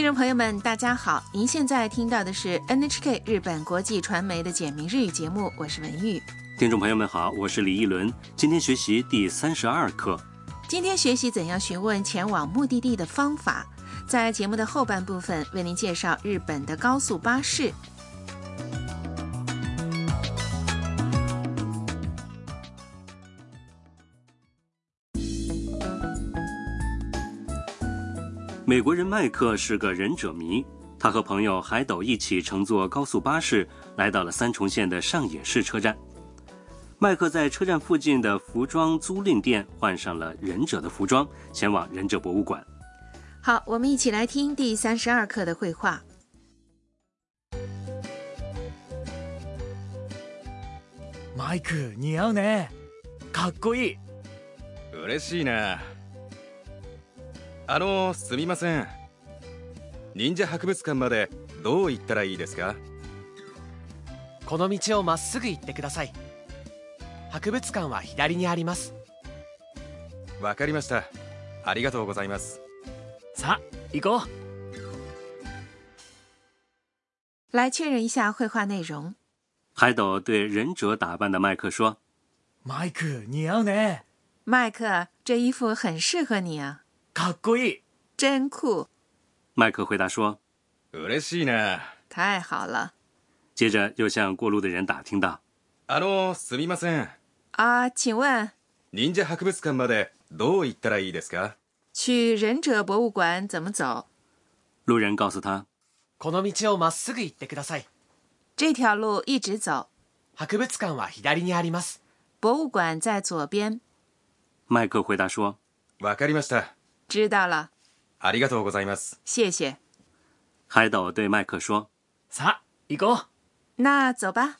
听众朋友们，大家好！您现在听到的是 NHK 日本国际传媒的简明日语节目，我是文玉。听众朋友们好，我是李一伦，今天学习第三十二课。今天学习怎样询问前往目的地的方法。在节目的后半部分，为您介绍日本的高速巴士。美国人麦克是个忍者迷，他和朋友海斗一起乘坐高速巴士来到了三重县的上野市车站。麦克在车站附近的服装租赁店换上了忍者的服装，前往忍者博物馆。好，我们一起来听第三十二课的绘画。m 克，你好呢，かっこいい。嬉しいな。あのすみません忍者博物館までどう行ったらいいですかこの道をまっすぐ行ってください博物館は左にありますわかりましたありがとうございますさあ行こう来确认一下绘画内容。海斗对忍者打扮的麦克说：“麦克，你要呢？麦克，这衣服很适合你啊。”かっこいい。真酷！麦克回答说：“俄しいな。”太好了。接着又向过路的人打听道：“あのすみません。”啊，请问？忍者博物館までどう行ったらいいですか？去忍者博物馆怎么走？路人告诉他：“この道をまっすぐ行ってください。”这条路一直走。博物館は左にあります。博物馆在左边。麦克回答说：“わかりました。”知道了，ありがとうございます。谢谢。海斗对麦克说：“さ、行こう。”那走吧。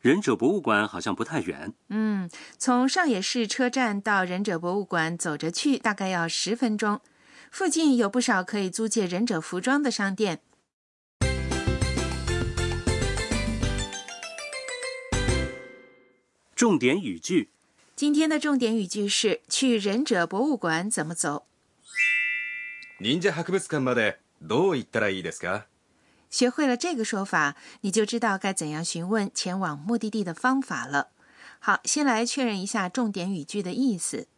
忍者博物馆好像不太远。嗯，从上野市车站到忍者博物馆走着去大概要十分钟。附近有不少可以租借忍者服装的商店。重点语句。今天的重点语句是：“去忍者博物馆怎么走？”忍者博物馆までどう行ったらいいですか？学会了这个说法，你就知道该怎样询问前往目的地的方法了。好，先来确认一下重点语句的意思。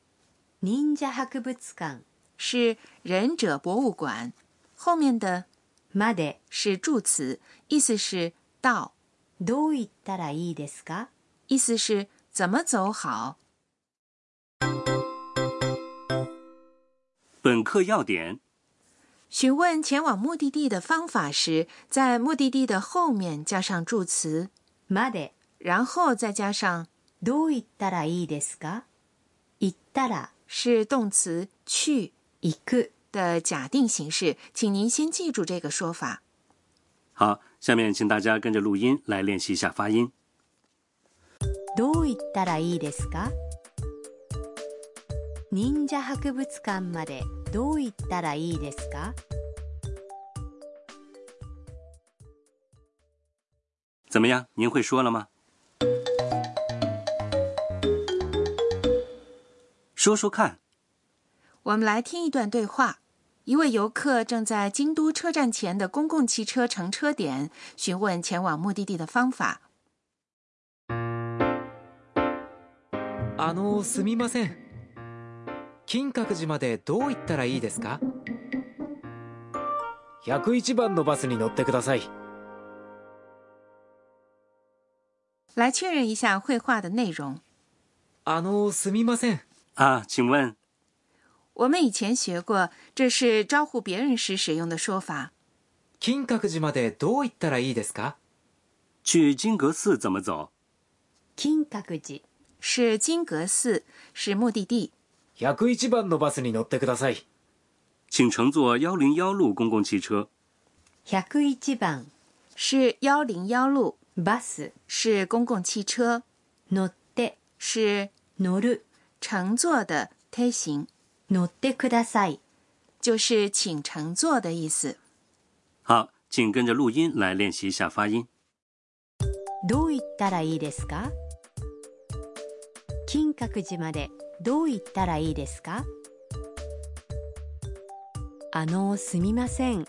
忍者博物館是忍者博物馆，后面的まで是助词，意思是“到”。どう行ったらいいですか？意思是“怎么走好”。本课要点：询问前往目的地的方法时，在目的地的后面加上助词まで，然后再加上どういったらいいですか？いったら是动词去行く的假定形式，请您先记住这个说法。好，下面请大家跟着录音来练习一下发音。どういったらいいですか？忍者博物馆まで。どう言ったらいいですか？怎么样？您会说了吗？说说看。我们来听一段对话。一位游客正在京都车站前的公共汽车乘车点询问前往目的地的方法。あのすみません。金閣寺までどう行ったらいいですか101番のバスに乗ってください。来确认一下绘画的内容。あの、すみません。请问。我们以前学过，这是招呼别人时使用的说法。金閣寺までどう行ったらいいですか？去金閣寺怎么走？金閣寺是金閣寺，是目的地。101番のバスに乗ってください。请乘坐101路公共汽车。101番是101路，バス是公共汽车，乗って是乗る乘坐的推行，乗ってください就是请乘坐的意思。好，请跟着录音来练习一下发音。どう言ったらいいですか？金閣寺まで。どう言ったらいいですかあのすみません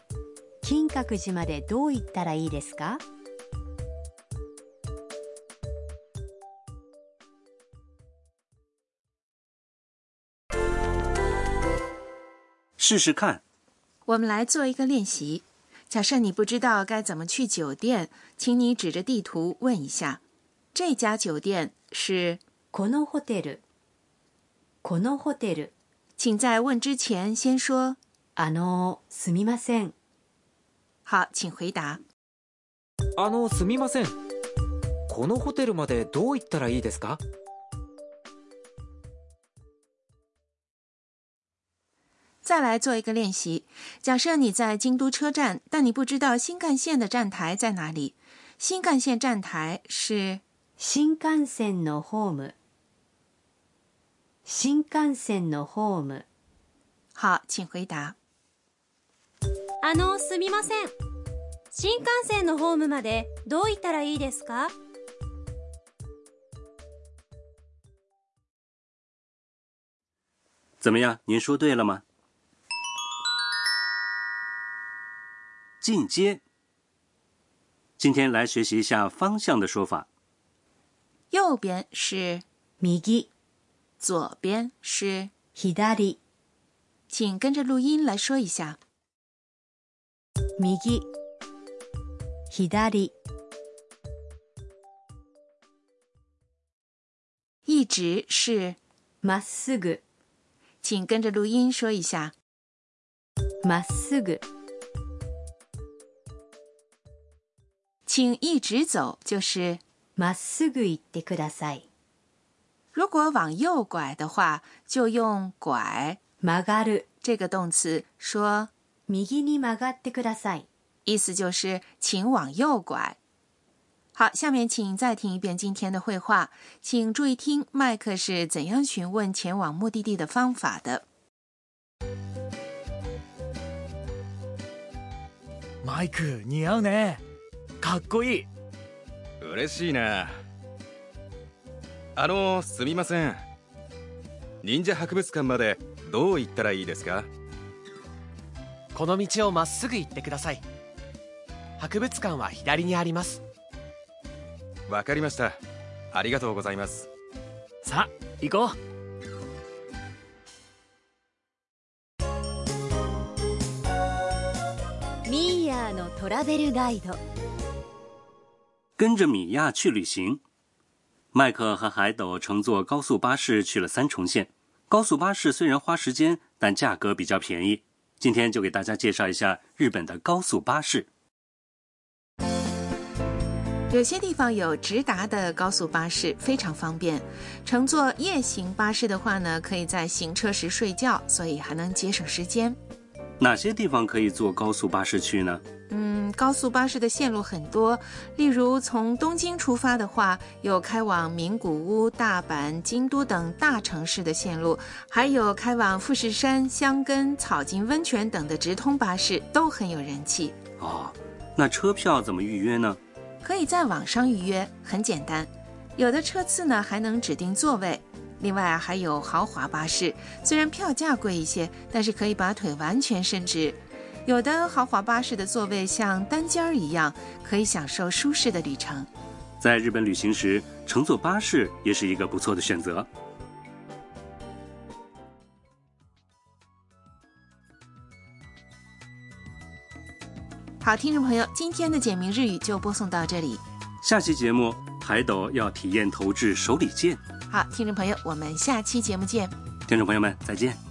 金閣寺までどう言ったらいいですか试试看。我们来做一个练习。假设你不知道该怎么去酒店，请你指着地图问一下：这家酒店是？このホテルこのホテル，请在问之前先说あのすみません。好，请回答。あのすみません。このホテルまでどう行ったらいいですか？再来做一个练习。假设你在京都车站，但你不知道新干线的站台在哪里。新干线站台是新幹線のホーム。新幹線のホーム。好，请回答。あの、すみません。新幹線のホームまでどう行ったらいいですか怎么样？您说对了吗？进阶。今天来学习一下方向的说法。右边是右。左边是 a だ i 请跟着录音来说一下。d a だ i 一直是まっす请跟着录音说一下。まっす请一直走就是まっすぐ行ってください。如果往右拐的话，就用“拐”（まがる）这个动词说“右に曲がってください”，意思就是请往右拐。好，下面请再听一遍今天的会话，请注意听麦克是怎样询问前往目的地的方法的。麦克，你好呢，酷酷的，开心呢。あのすみません忍者博物館までどう行ったらいいですかこの道をまっすぐ行ってください博物館は左にありますわかりましたありがとうございますさあ行こうミーヤーのトラベルガイド跟着米亚去旅行麦克和海斗乘坐高速巴士去了三重县。高速巴士虽然花时间，但价格比较便宜。今天就给大家介绍一下日本的高速巴士。有些地方有直达的高速巴士，非常方便。乘坐夜行巴士的话呢，可以在行车时睡觉，所以还能节省时间。哪些地方可以坐高速巴士去呢？嗯，高速巴士的线路很多，例如从东京出发的话，有开往名古屋、大阪、京都等大城市的线路，还有开往富士山、箱根、草津温泉等的直通巴士，都很有人气。哦，那车票怎么预约呢？可以在网上预约，很简单。有的车次呢还能指定座位。另外还有豪华巴士，虽然票价贵一些，但是可以把腿完全伸直。有的豪华巴士的座位像单间儿一样，可以享受舒适的旅程。在日本旅行时，乘坐巴士也是一个不错的选择。好，听众朋友，今天的简明日语就播送到这里。下期节目，海斗要体验投掷手里剑。好，听众朋友，我们下期节目见！听众朋友们，再见！